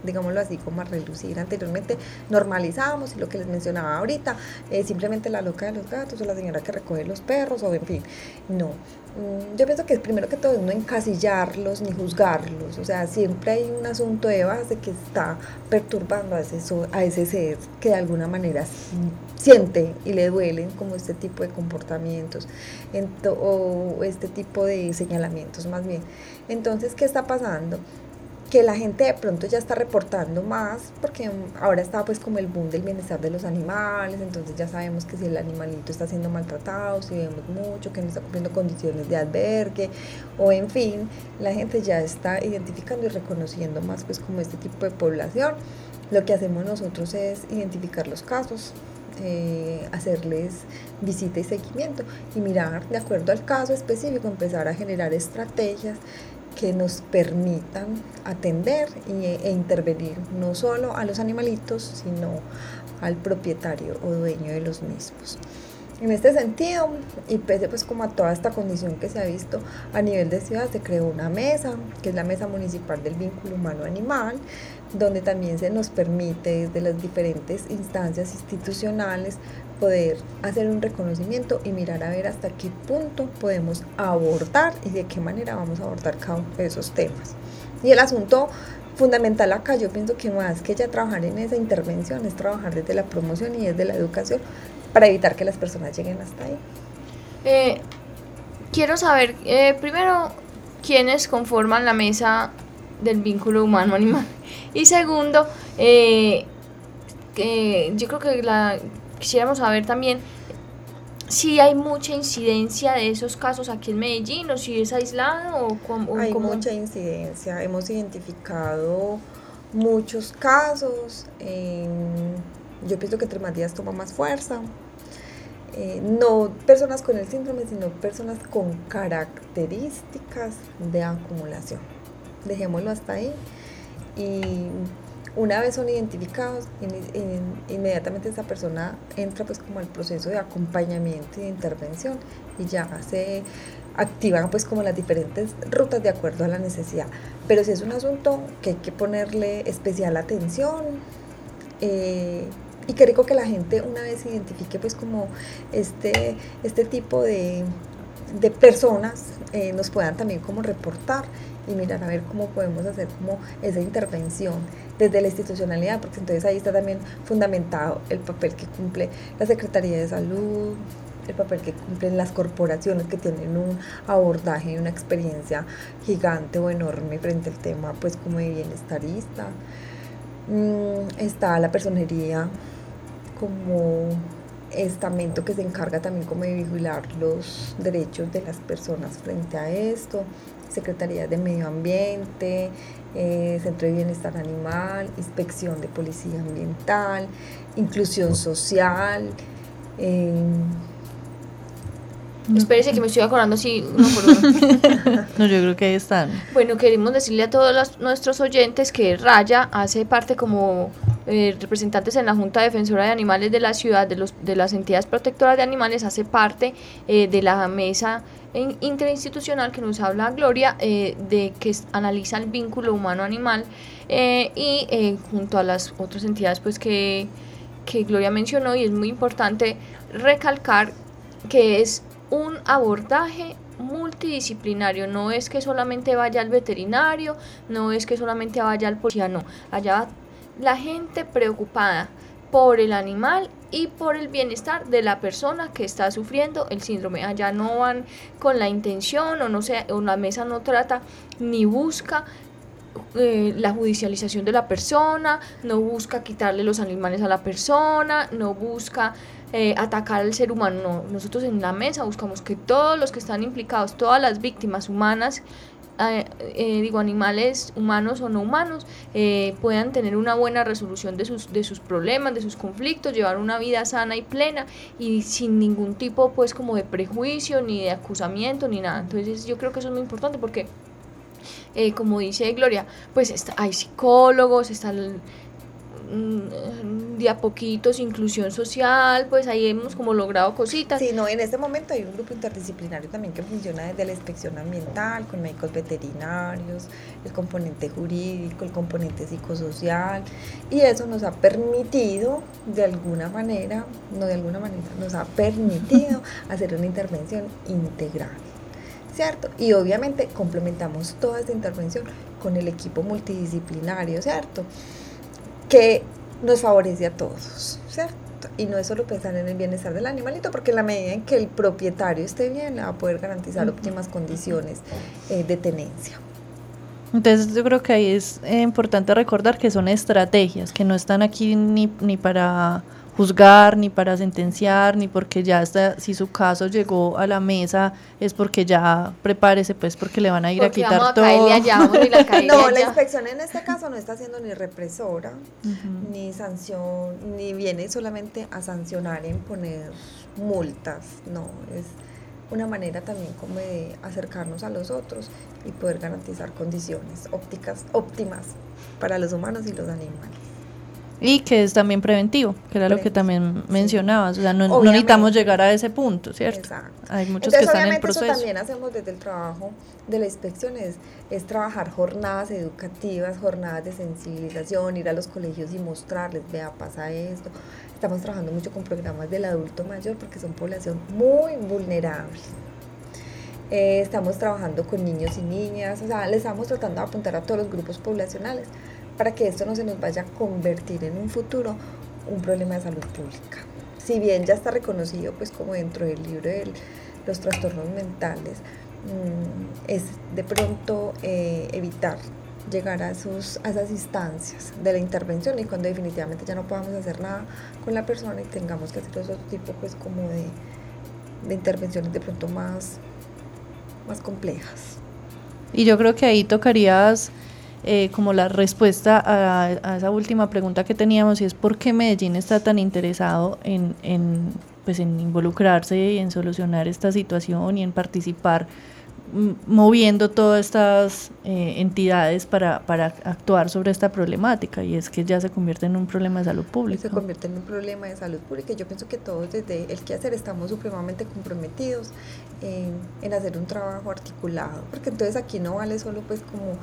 digámoslo así, como a relucir. Anteriormente normalizábamos y lo que les mencionaba ahorita, eh, simplemente la loca de los gatos o la señora que recoge los perros o en fin, no. Mm, yo pienso que primero que todo es no encasillarlos ni juzgarlos, o sea, siempre hay un asunto de base que está perturbando a ese, a ese ser que de alguna manera siente y le duelen como este tipo de comportamientos o este tipo de señalamientos más bien. Entonces, ¿qué está pasando? Que la gente de pronto ya está reportando más, porque ahora está pues como el boom del bienestar de los animales, entonces ya sabemos que si el animalito está siendo maltratado, si vemos mucho, que no está cumpliendo condiciones de albergue, o en fin, la gente ya está identificando y reconociendo más pues como este tipo de población. Lo que hacemos nosotros es identificar los casos, eh, hacerles visita y seguimiento y mirar de acuerdo al caso específico, empezar a generar estrategias que nos permitan atender e intervenir no solo a los animalitos, sino al propietario o dueño de los mismos. En este sentido, y pese pues como a toda esta condición que se ha visto a nivel de ciudad, se creó una mesa, que es la mesa municipal del vínculo humano-animal, donde también se nos permite desde las diferentes instancias institucionales poder hacer un reconocimiento y mirar a ver hasta qué punto podemos abordar y de qué manera vamos a abordar cada uno de esos temas. Y el asunto fundamental acá, yo pienso que más que ya trabajar en esa intervención es trabajar desde la promoción y desde la educación para evitar que las personas lleguen hasta ahí. Eh, quiero saber, eh, primero, quiénes conforman la mesa del vínculo humano-animal. (laughs) Y segundo, eh, yo creo que la, quisiéramos saber también si hay mucha incidencia de esos casos aquí en Medellín o si es aislado o, como, hay mucha incidencia. Hemos identificado muchos casos yo pienso que entre más días toma más fuerza. Eh, no personas con el síndrome sino personas con características de acumulación. Dejémoslo hasta ahí y una vez son identificados, inmediatamente esa persona entra pues como al proceso de acompañamiento y de intervención y ya se activan pues como las diferentes rutas de acuerdo a la necesidad. Pero si es un asunto que hay que ponerle especial atención eh, y qué rico que la gente una vez identifique pues como este, este tipo de, de personas eh, nos puedan también como reportar y mirar a ver cómo podemos hacer como esa intervención desde la institucionalidad, porque entonces ahí está también fundamentado el papel que cumple la Secretaría de Salud, el papel que cumplen las corporaciones que tienen un abordaje y una experiencia gigante o enorme frente al tema, pues como de bienestarista. Mm, está la personería como estamento que se encarga también como de vigilar los derechos de las personas frente a esto. Secretaría de Medio Ambiente, eh, Centro de Bienestar Animal, Inspección de Policía Ambiental, Inclusión Social. Eh, Espérese que me estoy acordando así uno por uno. no, yo creo que ahí están. Bueno, queremos decirle a todos nuestros oyentes que Raya hace parte como eh, representantes en la Junta Defensora de Animales de la ciudad, de, los, de las entidades protectoras de animales, hace parte eh, de la mesa interinstitucional que nos habla Gloria, eh, de que analiza el vínculo humano-animal y junto a las otras entidades pues que, que Gloria mencionó y es muy importante recalcar que es un abordaje multidisciplinario, no es que solamente vaya al veterinario, no es que solamente vaya al policía, no, allá va la gente preocupada por el animal y por el bienestar de la persona que está sufriendo el síndrome. Allá no van con la intención o no sé, o la mesa no trata ni busca eh, la judicialización de la persona, no busca quitarle los animales a la persona, no busca eh, atacar al ser humano. No, nosotros en la mesa buscamos que todos los que están implicados, todas las víctimas humanas eh, eh, digo, animales humanos o no humanos, eh, puedan tener una buena resolución de sus, de sus problemas, de sus conflictos, llevar una vida sana y plena y sin ningún tipo pues como de prejuicio, ni de acusamiento, ni nada. Entonces yo creo que eso es muy importante porque, como dice Gloria, pues está, hay psicólogos, está el, Mm, de a poquitos inclusión social, pues ahí hemos como logrado cositas. Sí, no, en este momento hay un grupo interdisciplinario también que funciona desde la inspección ambiental, con médicos veterinarios, el componente jurídico, el componente psicosocial, y eso nos ha permitido, de alguna manera, no de alguna manera, nos ha permitido (laughs) hacer una intervención integral. ¿Cierto? Y obviamente complementamos toda esta intervención con el equipo multidisciplinario, ¿cierto? Que nos favorece a todos, ¿cierto? Y no es solo pensar en el bienestar del animalito, porque en la medida en que el propietario esté bien, va a poder garantizar óptimas condiciones eh, de tenencia. Entonces yo creo que ahí es eh, importante recordar que son estrategias, que no están aquí ni, ni para juzgar, ni para sentenciar, ni porque ya está, si su caso llegó a la mesa, es porque ya prepárese, pues porque le van a ir a quitar todo. (laughs) no, la inspección en este caso no está siendo ni represora, ni sanción, ni viene solamente a sancionar, en poner multas, no, es una manera también como de acercarnos a los otros y poder garantizar condiciones ópticas óptimas para los humanos y los animales. Y que es también preventivo, que era lo que también mencionabas. O sea, no, necesitamos llegar a ese punto, ¿cierto? Exacto. Hay muchos que están en proceso. Eso también hacemos desde el trabajo de la inspección, es, trabajar jornadas educativas, jornadas de sensibilización, ir a los colegios y mostrarles, vea, pasa esto. Estamos trabajando mucho con programas del adulto mayor porque son población muy vulnerable. Eh, estamos trabajando con niños y niñas, o sea, les estamos tratando de apuntar a todos los grupos poblacionales para que esto no se nos vaya a convertir en un futuro un problema de salud pública. Si bien ya está reconocido pues como dentro del libro de los trastornos mentales, mm, es de pronto eh, evitar llegar a, esos, a esas instancias de la intervención y cuando definitivamente ya no podamos hacer nada con la persona y tengamos que hacer otro tipo pues como de, de intervenciones de pronto más, más complejas. Y yo creo que ahí tocarías eh, como la respuesta a, esa última pregunta que teníamos y es por qué Medellín está tan interesado en, en, pues en involucrarse y en solucionar esta situación y en participar moviendo todas estas eh, entidades para, para, actuar sobre esta problemática y es que ya se convierte en un problema de salud pública. Se convierte en un problema de salud pública y yo pienso que todos desde el quehacer estamos supremamente comprometidos en, en hacer un trabajo articulado, porque entonces aquí no vale solo pues como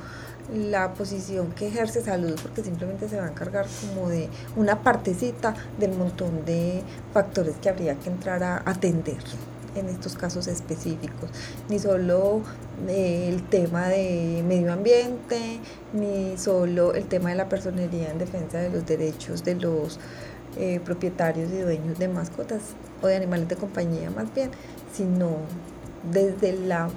la posición que ejerce salud porque simplemente se va a encargar como de una partecita del montón de factores que habría que entrar a atender en estos casos específicos, ni solo eh, el tema de medio ambiente, ni solo el tema de la personería en defensa de los derechos de los eh, propietarios y dueños de mascotas o de animales de compañía más bien, sino desde la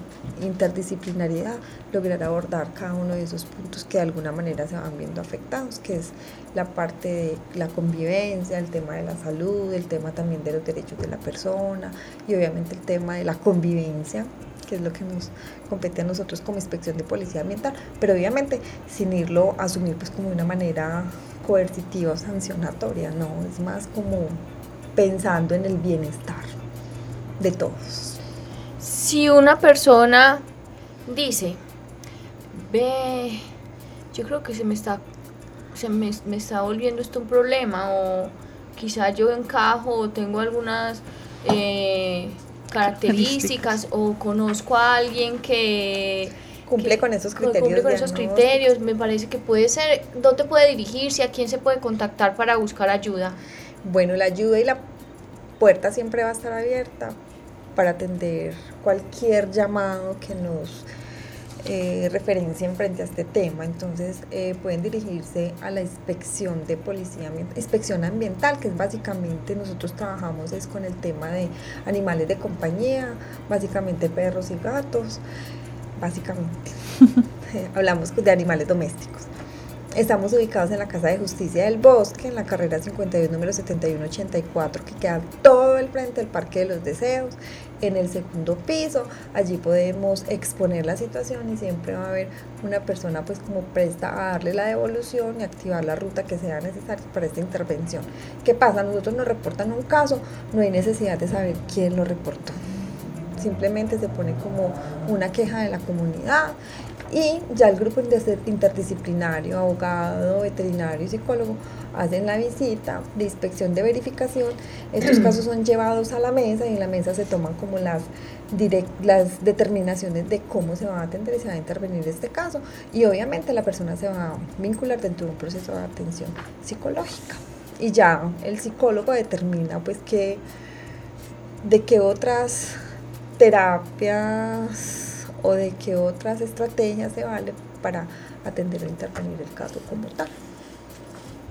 interdisciplinariedad lograr abordar cada uno de esos puntos que de alguna manera se van viendo afectados, que es la parte de la convivencia, el tema de la salud, el tema también de los derechos de la persona y obviamente el tema de la convivencia que es lo que nos compete a nosotros como inspección de policía ambiental, pero obviamente sin irlo a asumir pues como de una manera coercitiva o sancionatoria, no, es más como pensando en el bienestar de todos. Si una persona dice, ve, yo creo que se me está se me, me está volviendo esto un problema o quizá yo encajo o tengo algunas eh, características o conozco a alguien que Cumple que con esos cumple criterios con esos criterios, me parece que puede ser, ¿dónde puede dirigirse? ¿A quién se puede contactar para buscar ayuda? Bueno, la ayuda y la puerta siempre va a estar abierta para atender cualquier llamado que nos eh, referencien frente a este tema. Entonces eh, pueden dirigirse a la inspección de policía, inspección ambiental, que es básicamente nosotros trabajamos es con el tema de animales de compañía, básicamente perros y gatos, básicamente. (laughs) (laughs) Hablamos de animales domésticos. Estamos ubicados en la Casa de Justicia del Bosque, en la carrera 52, número 7184, que queda todo el frente del Parque de los Deseos, en el segundo piso. Allí podemos exponer la situación y siempre va a haber una persona pues como presta a darle la devolución y activar la ruta que sea necesaria para esta intervención. ¿Qué pasa? Nosotros nos reportan un caso, no hay necesidad de saber quién lo reportó simplemente se pone como una queja de la comunidad y ya el grupo inter- interdisciplinario, abogado, veterinario y psicólogo hacen la visita de inspección de verificación. Estos (clears throat) casos son llevados a la mesa y en la mesa se toman como las, direc- las determinaciones de cómo se va a atender y se va a intervenir este caso. Y obviamente la persona se va a vincular dentro de un proceso de atención psicológica. Y ya el psicólogo determina pues qué de qué otras terapias o de qué otras estrategias se vale para atender o intervenir el caso como tal.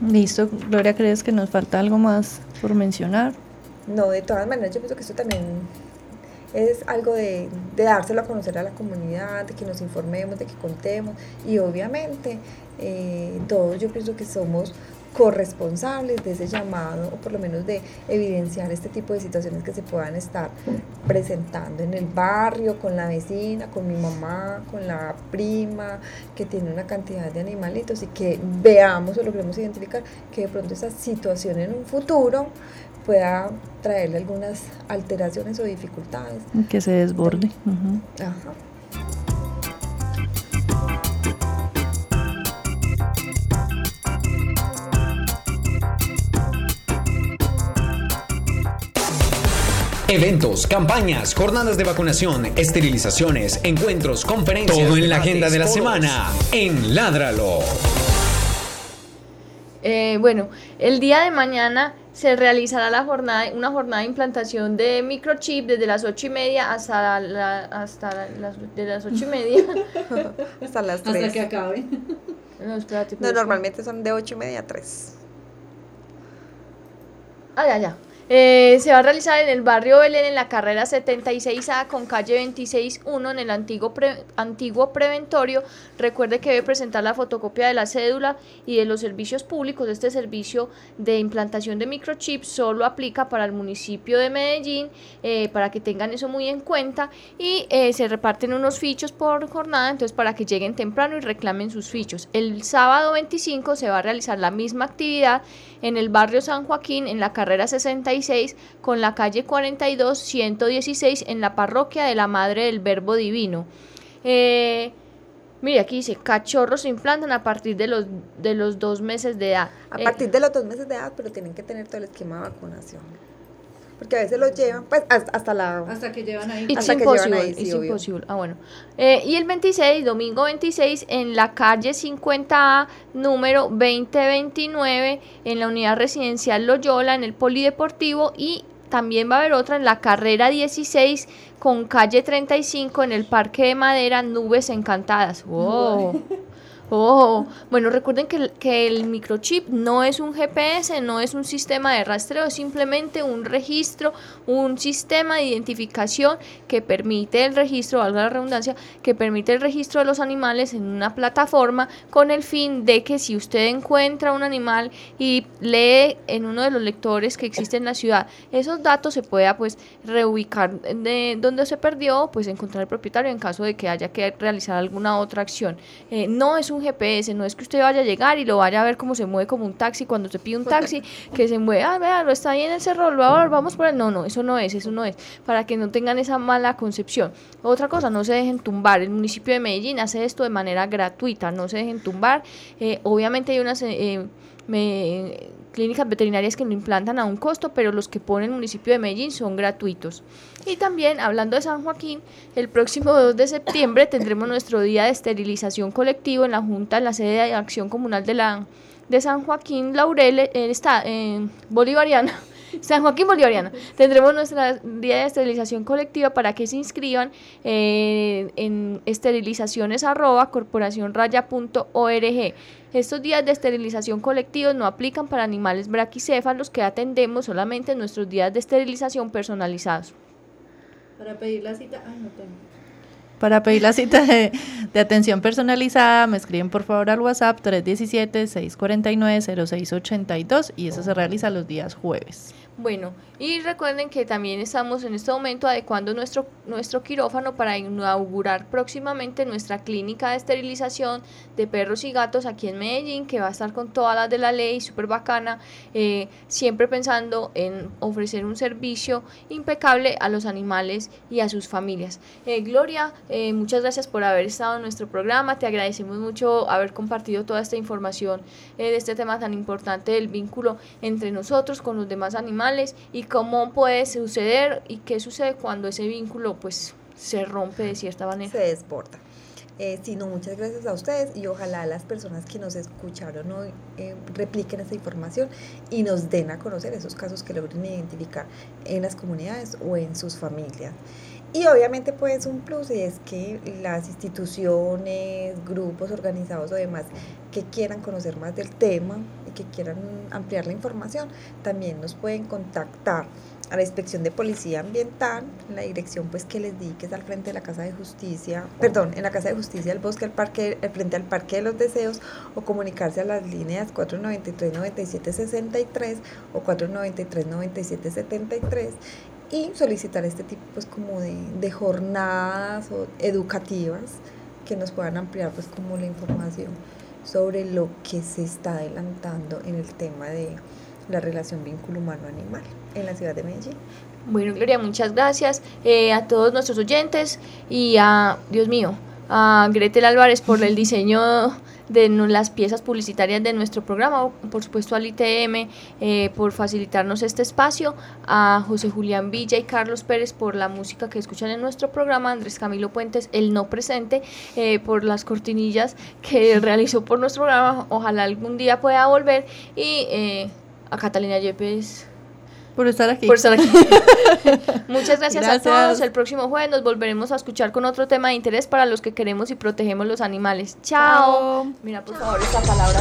Listo, Gloria, ¿crees que nos falta algo más por mencionar? No, de todas maneras, yo pienso que esto también es algo de, de dárselo a conocer a la comunidad, de que nos informemos, de que contemos y obviamente eh, todos yo pienso que somos corresponsables de ese llamado o por lo menos de evidenciar este tipo de situaciones que se puedan estar presentando en el barrio, con la vecina, con mi mamá, con la prima que tiene una cantidad de animalitos y que veamos o logremos identificar que de pronto esa situación en un futuro pueda traerle algunas alteraciones o dificultades. Que se desborde. Ajá. Eventos, campañas, jornadas de vacunación, esterilizaciones, encuentros, conferencias. Todo en la agenda de la semana en Ládralo. Eh, bueno, el día de mañana se realizará la jornada, una jornada de implantación de microchip desde las ocho y media hasta, la- hasta las, de las ocho y media. (laughs) Hasta las 3. acabe. No, espérate. No, que- normalmente son de 8 y media a 3. Ah, ya, ya. Eh, se va a realizar en el barrio Belén, en la carrera 76A con calle 26.1 en el antiguo, pre- antiguo preventorio. Recuerde que debe presentar la fotocopia de la cédula y de los servicios públicos. Este servicio de implantación de microchip solo aplica para el municipio de Medellín, eh, para que tengan eso muy en cuenta. Y eh, se reparten unos fichos por jornada, entonces para que lleguen temprano y reclamen sus fichos. El sábado 25 se va a realizar la misma actividad en el barrio San Joaquín, en la carrera 66, con la calle 42, 116, en la parroquia de la Madre del Verbo Divino. Eh, mire, aquí dice, cachorros se implantan a partir de los, de los dos meses de edad. A Eh, partir de los dos meses de edad, pero tienen que tener todo el esquema de vacunación. Porque a veces los llevan, pues hasta, hasta la... Hasta que llevan ahí. It's hasta que llevan ahí, sí, it's impossible. Ah, bueno. Eh, y el 26, domingo 26, en la calle 50A, número 2029, en la unidad residencial Loyola, en el Polideportivo, y también va a haber otra en la carrera 16, con calle 35, en el Parque de Madera, Nubes Encantadas. ¡Wow! (laughs) Oh, bueno, recuerden que el, que el microchip no es un GPS, no es un sistema de rastreo, es simplemente un registro, un sistema de identificación que permite el registro, valga la redundancia, que permite el registro de los animales en una plataforma con el fin de que si usted encuentra un animal y lee en uno de los lectores que existe en la ciudad esos datos, se pueda pues reubicar de donde se perdió, pues encontrar el propietario en caso de que haya que realizar alguna otra acción. Eh, no es un GPS, no es que usted vaya a llegar y lo vaya a ver cómo se mueve como un taxi cuando se pide un taxi, que se mueve, ah, vea, lo está ahí en el cerro, lo vamos por él. No, no, eso no es, eso no es, para que no tengan esa mala concepción. Otra cosa, no se dejen tumbar. El municipio de Medellín hace esto de manera gratuita, no se dejen tumbar. Eh, obviamente hay unas... Eh, me, clínicas veterinarias que lo implantan a un costo, pero los que pone el municipio de Medellín son gratuitos. Y también, hablando de San Joaquín, el próximo 2 de septiembre tendremos nuestro día de esterilización colectivo en la Junta, en la sede de acción comunal de, la, de San Joaquín Laurel, eh, está en Bolivariana. San Joaquín Bolivariana. Tendremos nuestra día de esterilización colectiva para que se inscriban eh, en esterilizaciones arroba estos días de esterilización colectivos no aplican para animales braquicéfalos que atendemos solamente en nuestros días de esterilización personalizados. Para pedir la cita, no Para pedir la cita de, de, atención personalizada, me escriben por favor al WhatsApp 317-649-0682 y eso se realiza los días jueves. Bueno, y recuerden que también estamos en este momento adecuando nuestro, nuestro quirófano para inaugurar próximamente nuestra clínica de esterilización de perros y gatos aquí en Medellín, que va a estar con todas las de la ley, súper bacana, eh, siempre pensando en ofrecer un servicio impecable a los animales y a sus familias. Eh, Gloria, eh, muchas gracias por haber estado en nuestro programa, te agradecemos mucho haber compartido toda esta información de este tema tan importante del vínculo entre nosotros con los demás animales y cómo puede suceder y qué sucede cuando ese vínculo pues se rompe de cierta manera. Se desborda. Eh, sino muchas gracias a ustedes y ojalá las personas que nos escucharon hoy eh, repliquen esa información y nos den a conocer esos casos que logren identificar en las comunidades o en sus familias. Y obviamente pues un plus y es que las instituciones, grupos organizados o demás que quieran conocer más del tema y que quieran ampliar la información, también nos pueden contactar a la inspección de policía ambiental, en la dirección pues que les di, que es al frente de la Casa de Justicia, perdón, en la Casa de Justicia, el bosque, al parque, al frente al Parque de los Deseos, o comunicarse a las líneas 493-9763 o 493-9773 y solicitar este tipo pues como de, jornadas educativas que nos puedan ampliar pues como la información sobre lo que se está adelantando en el tema de la relación vínculo humano-animal en la ciudad de Medellín. Bueno, Gloria, muchas gracias eh, a todos nuestros oyentes y a, Dios mío, a Gretel Álvarez por el diseño de las piezas publicitarias de nuestro programa, por supuesto al ITM eh, por facilitarnos este espacio, a José Julián Villa y Carlos Pérez por la música que escuchan en nuestro programa, Andrés Camilo Puentes, el no presente, eh, por las cortinillas que realizó por nuestro programa, ojalá algún día pueda volver, y eh, a Catalina Yepes por estar aquí. Por estar aquí. (laughs) Muchas gracias, a todos. El próximo jueves nos volveremos a escuchar con otro tema de interés para los que queremos y protegemos los animales. Chao. Mira, por favor, esta palabra.